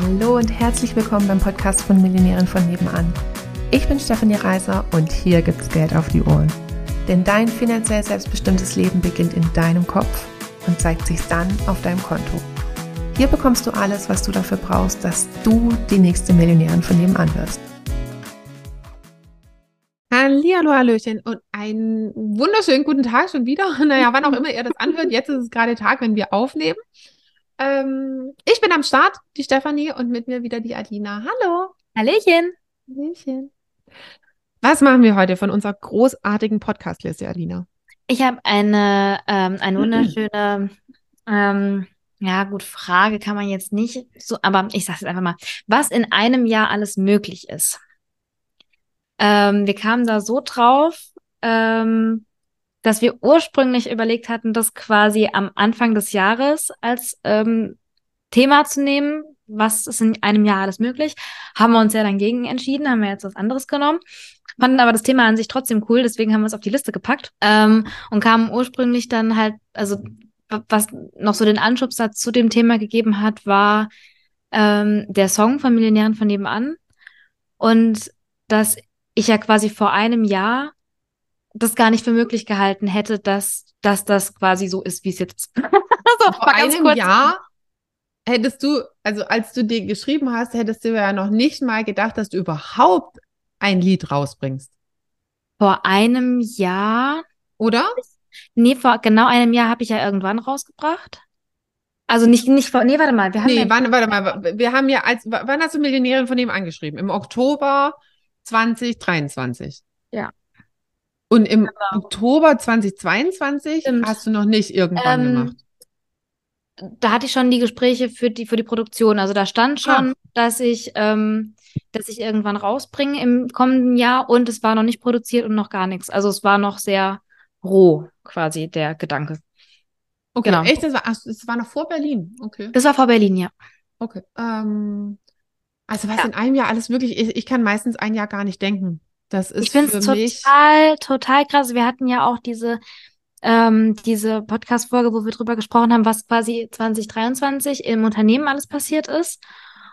Hallo und herzlich willkommen beim Podcast von Millionären von nebenan. Ich bin Stefanie Reiser und hier gibt's Geld auf die Ohren. Denn dein finanziell selbstbestimmtes Leben beginnt in deinem Kopf und zeigt sich dann auf deinem Konto. Hier bekommst du alles, was du dafür brauchst, dass du die nächste Millionärin von nebenan wirst. Hallihallo, Hallöchen und einen wunderschönen guten Tag schon wieder. Naja, wann auch immer ihr das anhört, jetzt ist es gerade Tag, wenn wir aufnehmen. Ähm, ich bin am Start, die Stefanie, und mit mir wieder die Adina. Hallo. Hallöchen. Hallöchen. Was machen wir heute von unserer großartigen Podcast-Liste, Adina? Ich habe eine, ähm, eine wunderschöne, ähm, ja gut, Frage kann man jetzt nicht so, aber ich sage es einfach mal, was in einem Jahr alles möglich ist. Ähm, wir kamen da so drauf, ähm, dass wir ursprünglich überlegt hatten, das quasi am Anfang des Jahres als ähm, Thema zu nehmen. Was ist in einem Jahr alles möglich? Haben wir uns ja dann gegen entschieden, haben wir jetzt was anderes genommen. Fanden aber das Thema an sich trotzdem cool, deswegen haben wir es auf die Liste gepackt ähm, und kamen ursprünglich dann halt, also was noch so den Anschubsatz zu dem Thema gegeben hat, war ähm, der Song von Millionären von nebenan und dass ich ja quasi vor einem Jahr das gar nicht für möglich gehalten hätte, dass, dass das quasi so ist, wie es jetzt ist. so, vor einem kurz. Jahr hättest du, also als du dir geschrieben hast, hättest du ja noch nicht mal gedacht, dass du überhaupt ein Lied rausbringst. Vor einem Jahr. Oder? Nee, vor genau einem Jahr habe ich ja irgendwann rausgebracht. Also nicht, nicht vor, nee, warte mal. Wir haben nee, ja, warte, warte mal. Wir haben ja als, wann hast du Millionärin von dem angeschrieben? Im Oktober 2023. Ja. Und im genau. Oktober 2022 Stimmt. hast du noch nicht irgendwann ähm, gemacht. Da hatte ich schon die Gespräche für die, für die Produktion. Also da stand schon, ah. dass ich, ähm, dass ich irgendwann rausbringe im kommenden Jahr und es war noch nicht produziert und noch gar nichts. Also es war noch sehr roh, quasi der Gedanke. Okay, genau. echt? Das war, ach, das war noch vor Berlin. Okay. Das war vor Berlin, ja. Okay. Ähm, also was ja. in einem Jahr alles wirklich, ich, ich kann meistens ein Jahr gar nicht denken. Das ist ich finde es total, total krass. Wir hatten ja auch diese, ähm, diese Podcast-Folge, wo wir drüber gesprochen haben, was quasi 2023 im Unternehmen alles passiert ist.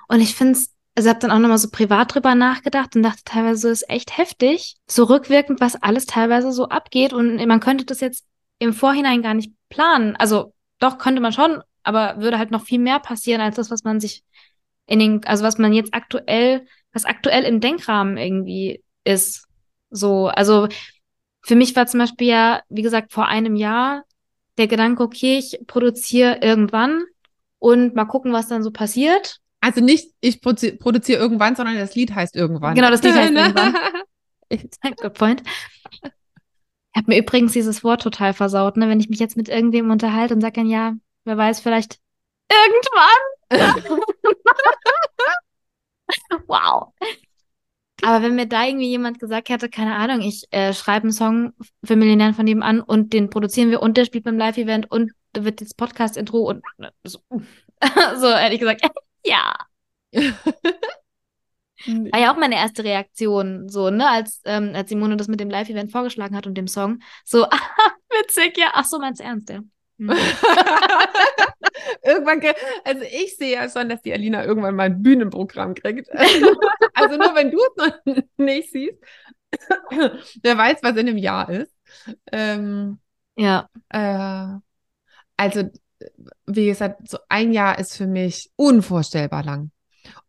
Und ich finde es, also habe dann auch nochmal so privat drüber nachgedacht und dachte teilweise, so ist echt heftig, so rückwirkend, was alles teilweise so abgeht. Und man könnte das jetzt im Vorhinein gar nicht planen. Also doch könnte man schon, aber würde halt noch viel mehr passieren als das, was man sich in den, also was man jetzt aktuell, was aktuell im Denkrahmen irgendwie ist. So, also für mich war zum Beispiel ja, wie gesagt, vor einem Jahr der Gedanke, okay, ich produziere irgendwann und mal gucken, was dann so passiert. Also nicht, ich produziere irgendwann, sondern das Lied heißt irgendwann. Genau, das Lied heißt irgendwann. Good point. Ich habe mir übrigens dieses Wort total versaut, ne? Wenn ich mich jetzt mit irgendwem unterhalte und sage dann, ja, wer weiß, vielleicht irgendwann. wow. Aber wenn mir da irgendwie jemand gesagt hätte, keine Ahnung, ich äh, schreibe einen Song für Millionären von nebenan und den produzieren wir und der spielt beim Live-Event und da wird jetzt Podcast-Intro und so, so hätte ich gesagt, ja. War ja auch meine erste Reaktion, so, ne, als, ähm, als Simone das mit dem Live-Event vorgeschlagen hat und dem Song. So, witzig, ja, ach so, meinst ernst, ja. Mhm. irgendwann, also ich sehe ja schon, dass die Alina irgendwann mal ein Bühnenprogramm kriegt. also nur wenn du es noch nicht siehst, wer weiß, was in einem Jahr ist. Ähm, ja. Äh, also, wie gesagt, so ein Jahr ist für mich unvorstellbar lang.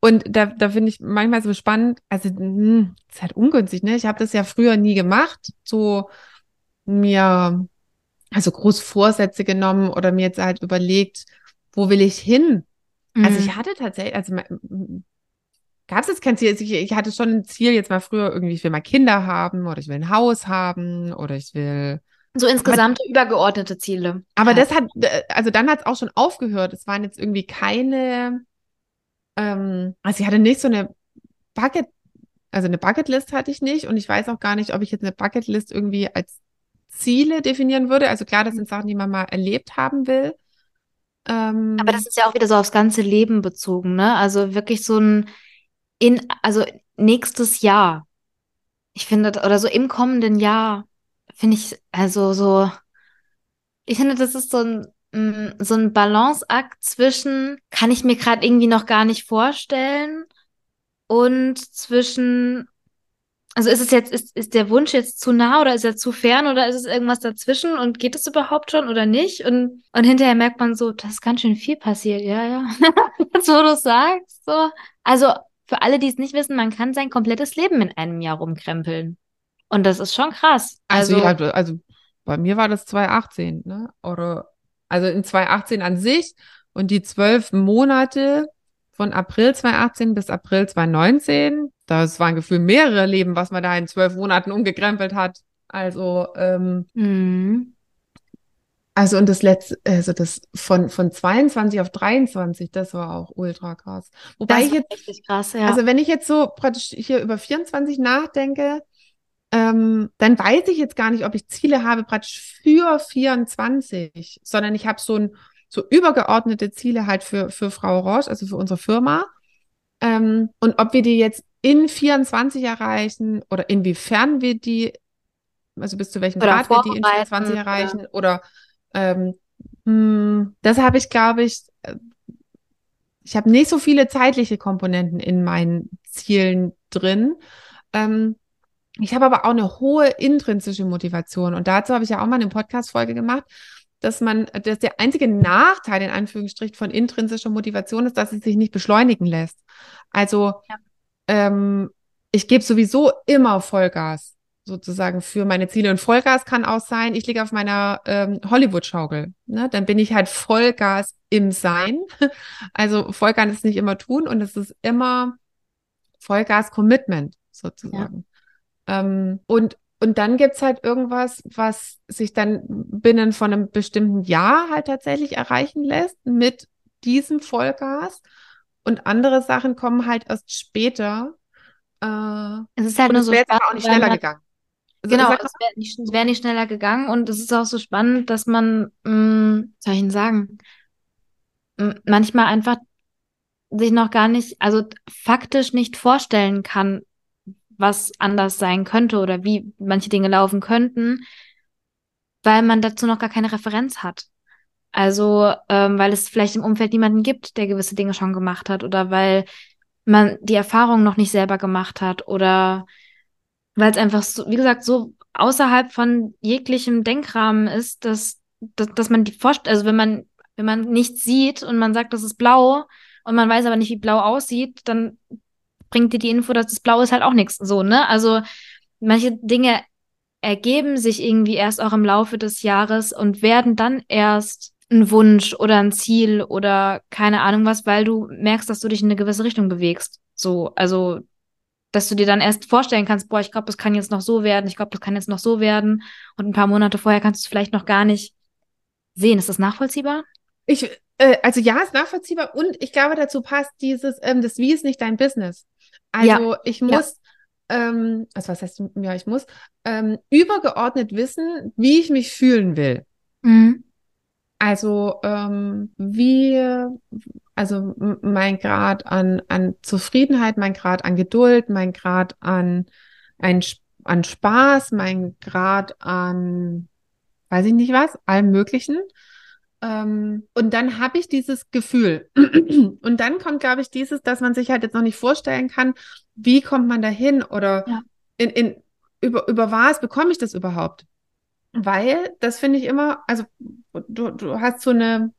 Und da, da finde ich manchmal so spannend, also mh, hm, ist halt ungünstig, ne? Ich habe das ja früher nie gemacht, so mir also groß Vorsätze genommen oder mir jetzt halt überlegt, wo will ich hin? Mhm. Also ich hatte tatsächlich, also gab es jetzt kein Ziel. Also ich, ich, hatte schon ein Ziel jetzt mal früher irgendwie, ich will mal Kinder haben oder ich will ein Haus haben oder ich will. So insgesamt aber, übergeordnete Ziele. Aber ja. das hat, also dann hat es auch schon aufgehört. Es waren jetzt irgendwie keine, ähm, also ich hatte nicht so eine Bucket, also eine Bucketlist hatte ich nicht und ich weiß auch gar nicht, ob ich jetzt eine Bucketlist irgendwie als Ziele definieren würde. Also klar, das sind Sachen, die man mal erlebt haben will. Ähm, Aber das ist ja auch wieder so aufs ganze Leben bezogen, ne? Also wirklich so ein in, also nächstes Jahr. Ich finde, oder so im kommenden Jahr finde ich, also so, ich finde, das ist so ein, mh, so ein Balanceakt zwischen, kann ich mir gerade irgendwie noch gar nicht vorstellen und zwischen, also ist es jetzt, ist, ist der Wunsch jetzt zu nah oder ist er zu fern oder ist es irgendwas dazwischen und geht es überhaupt schon oder nicht? Und, und hinterher merkt man so, das ist ganz schön viel passiert, ja, ja. Jetzt, wo du sagst, so. Also, für alle, die es nicht wissen, man kann sein komplettes Leben in einem Jahr rumkrempeln. Und das ist schon krass. Also, also, ja, also bei mir war das 2018, ne? Oder also in 2018 an sich und die zwölf Monate von April 2018 bis April 2019, das waren gefühlt mehrere Leben, was man da in zwölf Monaten umgekrempelt hat. Also, ähm, Mhm. also und das letzte, also das von, von 22 auf 23, das war auch ultra krass. Wobei ich war jetzt, richtig krass, ja. also wenn ich jetzt so praktisch hier über 24 nachdenke, ähm, dann weiß ich jetzt gar nicht, ob ich Ziele habe praktisch für 24, sondern ich habe so ein so übergeordnete Ziele halt für, für Frau Roche, also für unsere Firma. Ähm, und ob wir die jetzt in 24 erreichen oder inwiefern wir die, also bis zu welchem Grad wir die in vorbereiten, 24 oder- erreichen oder ähm, hm, das habe ich, glaube ich, äh, ich habe nicht so viele zeitliche Komponenten in meinen Zielen drin. Ähm, ich habe aber auch eine hohe intrinsische Motivation. Und dazu habe ich ja auch mal eine Podcast-Folge gemacht, dass man, dass der einzige Nachteil in Anführungsstrichen von intrinsischer Motivation ist, dass es sich nicht beschleunigen lässt. Also Ja. Ähm, ich gebe sowieso immer Vollgas sozusagen für meine Ziele. Und Vollgas kann auch sein, ich liege auf meiner ähm, Hollywood-Schaukel. Ne? Dann bin ich halt Vollgas im Sein. Also Vollgas ist nicht immer tun und es ist immer Vollgas-Commitment sozusagen. Ähm, und, und dann gibt's halt irgendwas, was sich dann binnen von einem bestimmten Jahr halt tatsächlich erreichen lässt mit diesem Vollgas. Und andere Sachen kommen halt erst später. Äh, Es ist halt nur es so wäre aber spannend, auch nicht schneller man- gegangen. Also, Genau, es wäre nicht, es wär nicht schneller gegangen und es ist auch so spannend, dass man, mh, was soll ich denn sagen, m- manchmal einfach sich noch gar nicht, also faktisch nicht vorstellen kann, was anders sein könnte oder wie manche Dinge laufen könnten, weil man dazu noch gar keine Referenz hat. Also, ähm, weil es vielleicht im Umfeld niemanden gibt, der gewisse Dinge schon gemacht hat oder weil man die Erfahrung noch nicht selber gemacht hat oder weil es einfach so, wie gesagt, so außerhalb von jeglichem Denkrahmen ist, dass, dass, dass man die Vorst also wenn man, wenn man nichts sieht und man sagt, das ist blau und man weiß aber nicht, wie blau aussieht, dann bringt dir die Info, dass das blau ist, halt auch nichts. So, ne? Also manche Dinge ergeben sich irgendwie erst auch im Laufe des Jahres und werden dann erst ein Wunsch oder ein Ziel oder keine Ahnung was, weil du merkst, dass du dich in eine gewisse Richtung bewegst. So, also dass du dir dann erst vorstellen kannst, boah, ich glaube, das kann jetzt noch so werden, ich glaube, das kann jetzt noch so werden. Und ein paar Monate vorher kannst du es vielleicht noch gar nicht sehen. Ist das nachvollziehbar? Ich, äh, also ja, ist nachvollziehbar und ich glaube, dazu passt dieses, ähm, das Wie ist nicht dein Business. Also ich muss, ähm, also was heißt, ja, ich muss ähm, übergeordnet wissen, wie ich mich fühlen will. Mhm. Also ähm, wie, also mein Grad an, an Zufriedenheit, mein Grad an Geduld, mein Grad an, ein, an Spaß, mein Grad an, weiß ich nicht was, allem Möglichen. Ähm, und dann habe ich dieses Gefühl. Und dann kommt, glaube ich, dieses, dass man sich halt jetzt noch nicht vorstellen kann, wie kommt man dahin oder Ja. in, in, über, über was bekomme ich das überhaupt? Weil, das finde ich immer, also du, du hast so eine,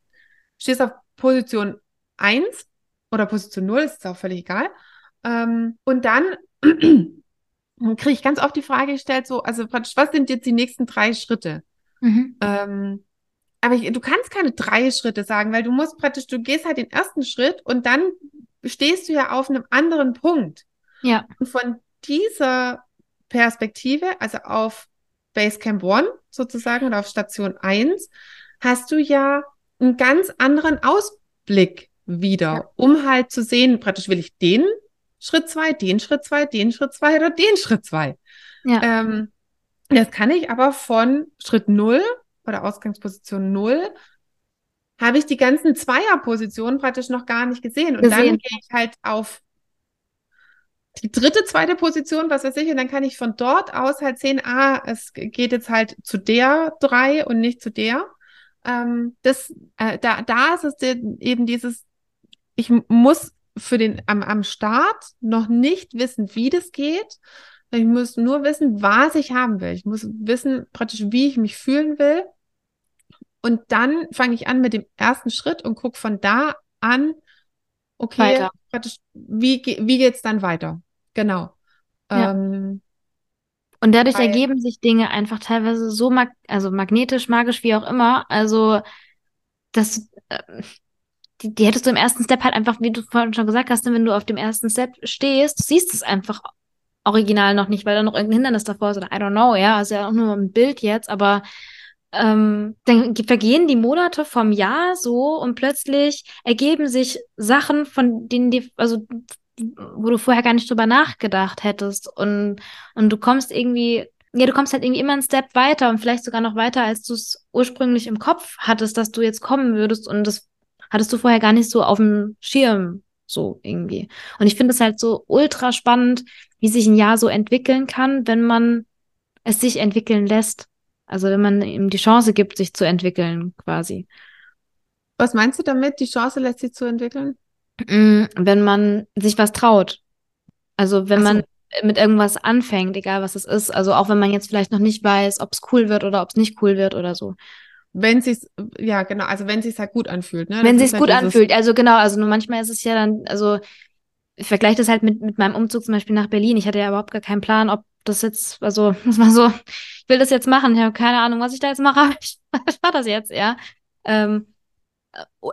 stehst auf Position 1 oder Position 0, ist auch völlig egal. Ähm, und dann kriege ich ganz oft die Frage gestellt, so, also praktisch, was sind jetzt die nächsten drei Schritte? Mhm. Ähm, aber ich, du kannst keine drei Schritte sagen, weil du musst praktisch, du gehst halt den ersten Schritt und dann stehst du ja auf einem anderen Punkt. Ja. Und von dieser Perspektive, also auf Basecamp One sozusagen oder auf Station 1, hast du ja einen ganz anderen Ausblick wieder, Ja. um halt zu sehen, praktisch will ich den Schritt zwei, den Schritt zwei, den Schritt zwei oder den Schritt zwei. Ja. Ähm, das kann ich aber von Schritt null oder Ausgangsposition null habe ich die ganzen Zweierpositionen praktisch noch gar nicht gesehen. Und dann Gesehen. gehe ich halt auf die dritte, zweite Position, was weiß ich, und dann kann ich von dort aus halt sehen, ah, es geht jetzt halt zu der drei und nicht zu der. ähm, das, äh, da, da ist es eben dieses, ich muss für den am, am Start noch nicht wissen, wie das geht. Ich muss nur wissen, was ich haben will. Ich muss wissen, praktisch, wie ich mich fühlen will. Und dann fange ich an mit dem ersten Schritt und gucke von da an, okay, wie, wie geht's dann weiter? Genau. Ja. Ähm, und dadurch weil, ergeben sich Dinge einfach teilweise so mag also magnetisch, magisch, wie auch immer. Also, dass äh, die, die hättest du im ersten Step halt einfach, wie du vorhin schon gesagt hast, wenn du auf dem ersten Step stehst, du siehst es einfach original noch nicht, weil da noch irgendein Hindernis davor ist oder I don't know, ja, ist ja auch nur ein Bild jetzt, aber ähm, dann vergehen die Monate vom Jahr so und plötzlich ergeben sich Sachen, von denen die, also wo du vorher gar nicht drüber nachgedacht hättest und, und du kommst irgendwie, ja, du kommst halt irgendwie immer einen Step weiter und vielleicht sogar noch weiter, als du es ursprünglich im Kopf hattest, dass du jetzt kommen würdest und das hattest du vorher gar nicht so auf dem Schirm, so irgendwie. Und ich finde es halt so ultra spannend, wie sich ein Jahr so entwickeln kann, wenn man es sich entwickeln lässt. Also wenn man ihm die Chance gibt, sich zu entwickeln, quasi. Was meinst du damit? Die Chance lässt sich zu entwickeln? Mm, wenn man sich was traut. Also wenn so. man mit irgendwas anfängt, egal was es ist. Also auch wenn man jetzt vielleicht noch nicht weiß, ob es cool wird oder ob es nicht cool wird oder so. Wenn sich ja genau, also wenn sich halt gut anfühlt, ne? Wenn sich halt gut anfühlt, also genau, also nur manchmal ist es ja dann, also ich vergleiche das halt mit, mit meinem Umzug zum Beispiel nach Berlin. Ich hatte ja überhaupt gar keinen Plan, ob das jetzt, also das war so, ich will das jetzt machen, ich habe keine Ahnung, was ich da jetzt mache, aber ich, ich mache das jetzt, ja. Ähm,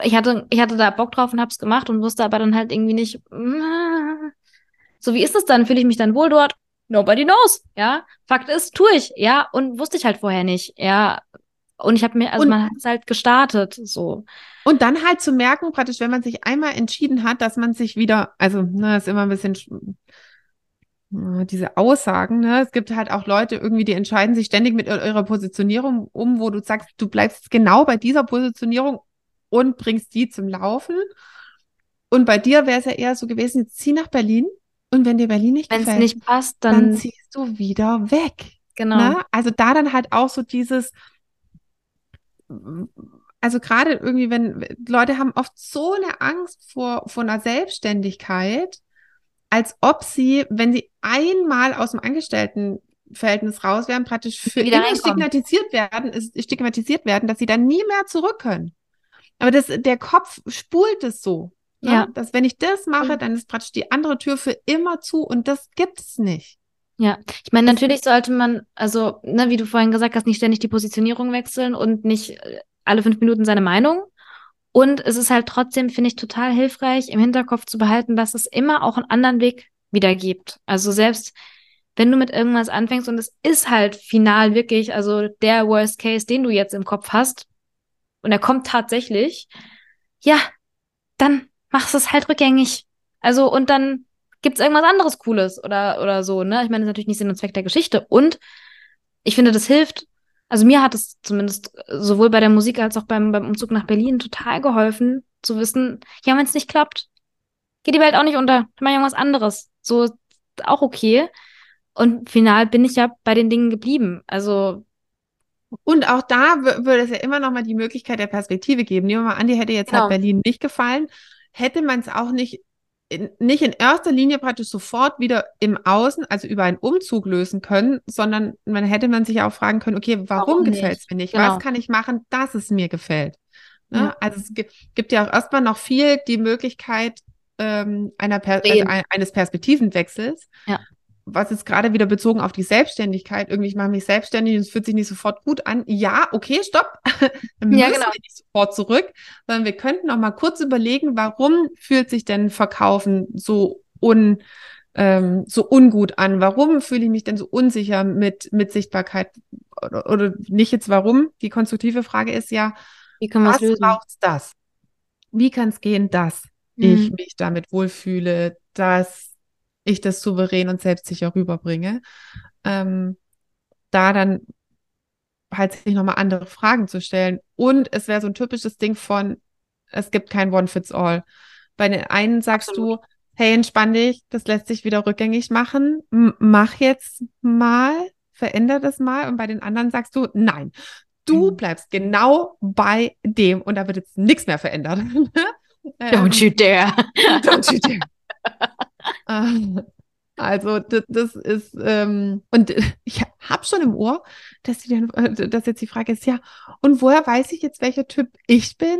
ich hatte, ich hatte da Bock drauf und hab's gemacht und wusste aber dann halt irgendwie nicht, so wie ist es dann? Fühle ich mich dann wohl dort? Nobody knows, ja. Fakt ist, tue ich, ja, und wusste ich halt vorher nicht, ja. Und ich habe mir, also und, man hat es halt gestartet, so. Und dann halt zu merken, praktisch, wenn man sich einmal entschieden hat, dass man sich wieder, also, ne, ist immer ein bisschen diese Aussagen, ne? Es gibt halt auch Leute irgendwie, die entscheiden sich ständig mit ihrer Positionierung um, wo du sagst, du bleibst genau bei dieser Positionierung und bringst die zum Laufen. Und bei dir wäre es ja eher so gewesen, jetzt zieh nach Berlin und wenn dir Berlin nicht Wenn's gefällt, nicht passt, dann, dann ziehst du wieder weg. Genau. Ne? Also da dann halt auch so dieses, also gerade irgendwie, wenn Leute haben oft so eine Angst vor, vor einer Selbstständigkeit, als ob sie, wenn sie einmal aus dem Angestelltenverhältnis raus wären, praktisch für immer stigmatisiert werden, stigmatisiert werden, dass sie dann nie mehr zurück können. Aber das, der Kopf spult es so. Ne? Ja. Dass wenn ich das mache, dann ist praktisch die andere Tür für immer zu und das gibt es nicht. Ja, ich meine, natürlich sollte man, also, ne, wie du vorhin gesagt hast, nicht ständig die Positionierung wechseln und nicht äh, alle fünf Minuten seine Meinung. Und es ist halt trotzdem, finde ich, total hilfreich, im Hinterkopf zu behalten, dass es immer auch einen anderen Weg wieder gibt. Also selbst wenn du mit irgendwas anfängst und es ist halt final wirklich, also der Worst Case, den du jetzt im Kopf hast, und er kommt tatsächlich, ja, dann machst du es halt rückgängig. Also, und dann gibt's irgendwas anderes Cooles oder, oder so, ne? Ich meine, das ist natürlich nicht Sinn und Zweck der Geschichte. Und ich finde, das hilft. Also mir hat es zumindest sowohl bei der Musik als auch beim, beim Umzug nach Berlin total geholfen, zu wissen, ja, wenn es nicht klappt, geht die Welt auch nicht unter. Mach irgendwas anderes. So, auch okay. Und final bin ich ja bei den Dingen geblieben. Also und auch da würde es ja immer noch mal die Möglichkeit der Perspektive geben. Nehmen wir mal an, die hätte jetzt halt genau. halt Berlin nicht gefallen, hätte man es auch nicht in, nicht in erster Linie praktisch sofort wieder im Außen, also über einen Umzug lösen können, sondern man hätte man sich auch fragen können, okay, warum, warum gefällt es mir nicht? Genau. Was kann ich machen, dass es mir gefällt? Ne? Ja. Also es gibt ja auch erstmal noch viel die Möglichkeit ähm, einer per also eines Perspektivenwechsels. Ja was ist gerade wieder bezogen auf die Selbstständigkeit, irgendwie, ich mache mich selbstständig und es fühlt sich nicht sofort gut an. Ja, okay, stopp. Dann müssen ja, genau. wir nicht sofort zurück, sondern wir könnten noch mal kurz überlegen, warum fühlt sich denn Verkaufen so un, ähm, so ungut an? Warum fühle ich mich denn so unsicher mit, mit Sichtbarkeit? Oder, oder nicht jetzt warum? Die konstruktive Frage ist ja, Wie kann was braucht das? Wie kann es gehen, dass mhm. ich mich damit wohlfühle, dass ich das souverän und selbstsicher rüberbringe. Ähm, da dann halt sich nochmal andere Fragen zu stellen. Und es wäre so ein typisches Ding von, es gibt kein One-Fits-All. Bei den einen sagst Absolut. du, hey, entspann dich, das lässt sich wieder rückgängig machen, M mach jetzt mal, veränder das mal. Und bei den anderen sagst du, nein, Du Mhm. bleibst genau bei dem und da wird jetzt nichts mehr verändert. Don't you dare. Don't you dare. Also das, das ist ähm, und ich habe schon im Ohr, dass, die dann, äh, dass jetzt die Frage ist, ja, und woher weiß ich jetzt, welcher Typ ich bin?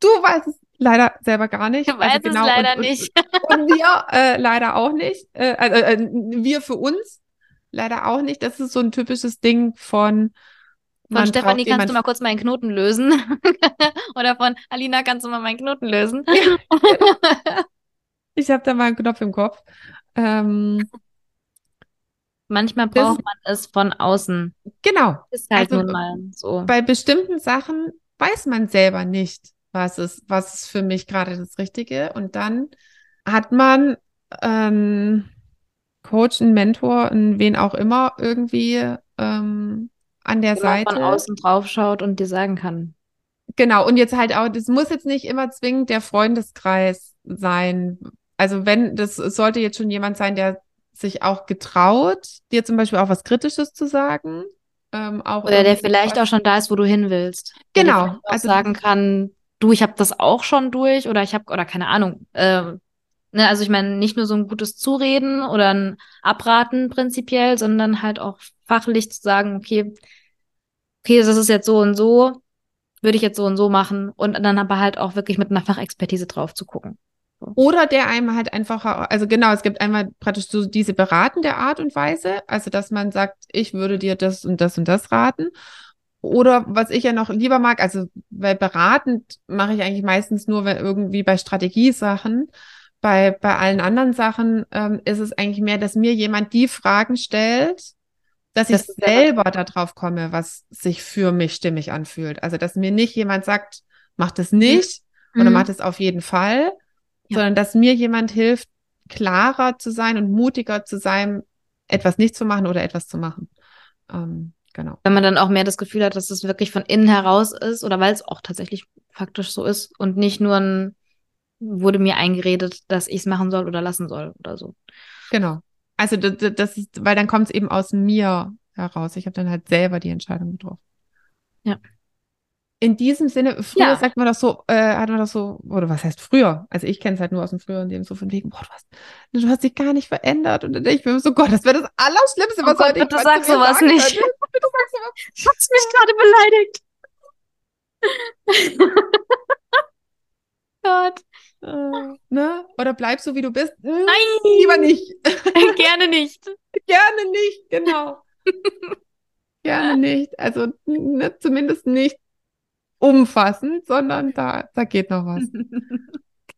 Du weißt es leider selber gar nicht. Ich weiß es leider und, nicht. Und, und wir äh, leider auch nicht. Äh, also, äh, wir für uns leider auch nicht. Das ist so ein typisches Ding von Von Stefanie, kannst du mal kurz meinen Knoten lösen? Oder von Alina, kannst du mal meinen Knoten lösen? Ich habe da mal einen Knopf im Kopf. Ähm, Manchmal Das- braucht man es von außen. genau. Ist halt Also, nun mal so. bei bestimmten Sachen weiß man selber nicht, was ist, was ist für mich gerade das Richtige. Und dann hat man einen Coach, einen Mentor, einen wen auch immer irgendwie ähm, an der Wenn man von Seite. außen drauf schaut und dir sagen kann. Genau, und jetzt halt auch, das muss jetzt nicht immer zwingend der Freundeskreis sein. Also wenn, das sollte jetzt schon jemand sein, der sich auch getraut, dir zum Beispiel auch was Kritisches zu sagen. Ähm, auch Oder der vielleicht was- auch schon da ist, wo du hin willst. Genau, also- sagen kann, du, ich habe das auch schon durch oder ich habe, oder keine Ahnung. ähm, ne, also ich meine, nicht nur so ein gutes Zureden oder ein Abraten prinzipiell, sondern halt auch fachlich zu sagen, okay, okay, das ist jetzt so und so, würde ich jetzt so und so machen und dann aber halt auch wirklich mit einer Fachexpertise drauf zu gucken. Oder der einem halt einfach, also genau, es gibt einmal praktisch so diese beratende Art und Weise, also dass man sagt, ich würde dir das und das und das raten. Oder was ich ja noch lieber mag, also weil beratend mache ich eigentlich meistens nur, wenn irgendwie bei Strategiesachen, bei, bei allen anderen Sachen ähm, ist es eigentlich mehr, dass mir jemand die Fragen stellt, dass ich Das ja- selber darauf komme, was sich für mich stimmig anfühlt. Also dass mir nicht jemand sagt, mach das nicht oder Mhm. mach das auf jeden Fall, Ja. sondern dass mir jemand hilft, klarer zu sein und mutiger zu sein, etwas nicht zu machen oder etwas zu machen. Ähm, genau. Wenn man dann auch mehr das Gefühl hat, dass es wirklich von innen heraus ist oder weil es auch tatsächlich faktisch so ist und nicht nur ein, wurde mir eingeredet, dass ich es machen soll oder lassen soll oder so. Genau. Also das, das ist, weil dann kommt es eben aus mir heraus. Ich habe dann halt selber die Entscheidung getroffen. Ja. In diesem Sinne, früher Ja. sagt man doch so, äh, hat man doch so, oder was heißt früher? Also ich kenne es halt nur aus dem früheren Leben, so von wegen, boah, du hast, du hast dich gar nicht verändert. Und dann denke ich mir so, Gott, das wäre das Allerschlimmste, Oh was Gott, heute bitte jemand sag sowas sagen nicht. Bitte sag sowas. Hat's mich gerade beleidigt. Gott. Äh, ne? Oder bleib so, wie du bist. Hm, Nein. Lieber nicht. Gerne nicht. Gerne nicht, genau. Gerne nicht. Also ne, zumindest nicht umfassend, sondern da, da geht noch was.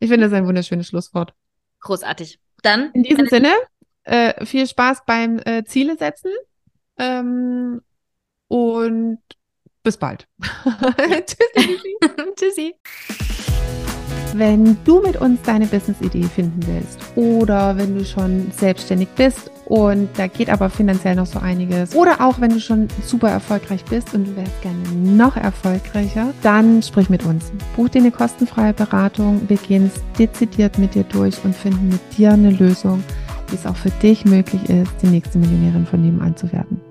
Ich finde das ein wunderschönes Schlusswort. Großartig. Dann In diesem Sinne, äh, viel Spaß beim äh, Ziele setzen ähm, und bis bald. Tschüssi. Tschüssi. Wenn du mit uns deine Business-Idee finden willst oder wenn du schon selbstständig bist und da geht aber finanziell noch so einiges oder auch wenn du schon super erfolgreich bist und du wärst gerne noch erfolgreicher, dann sprich mit uns. Buch dir eine kostenfreie Beratung. Wir gehen es dezidiert mit dir durch und finden mit dir eine Lösung, wie es auch für dich möglich ist, die nächste Millionärin von nebenan zu werden.